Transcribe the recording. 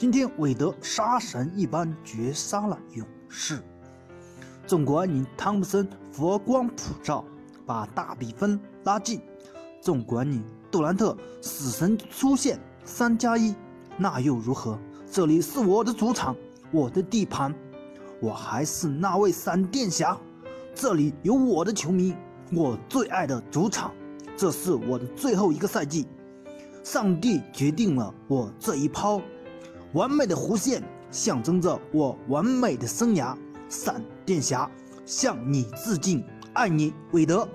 今天韦德杀神一般绝杀了勇士。纵观你汤普森佛光普照，把大比分拉近。纵观你杜兰特死神出现三加一，那又如何？这里是我的主场，我的地盘，我还是那位闪电侠。这里有我的球迷，我最爱的主场。这是我的最后一个赛季，上帝决定了我这一抛。完美的弧线象征着我完美的生涯。闪电侠向你致敬，爱你，韦德。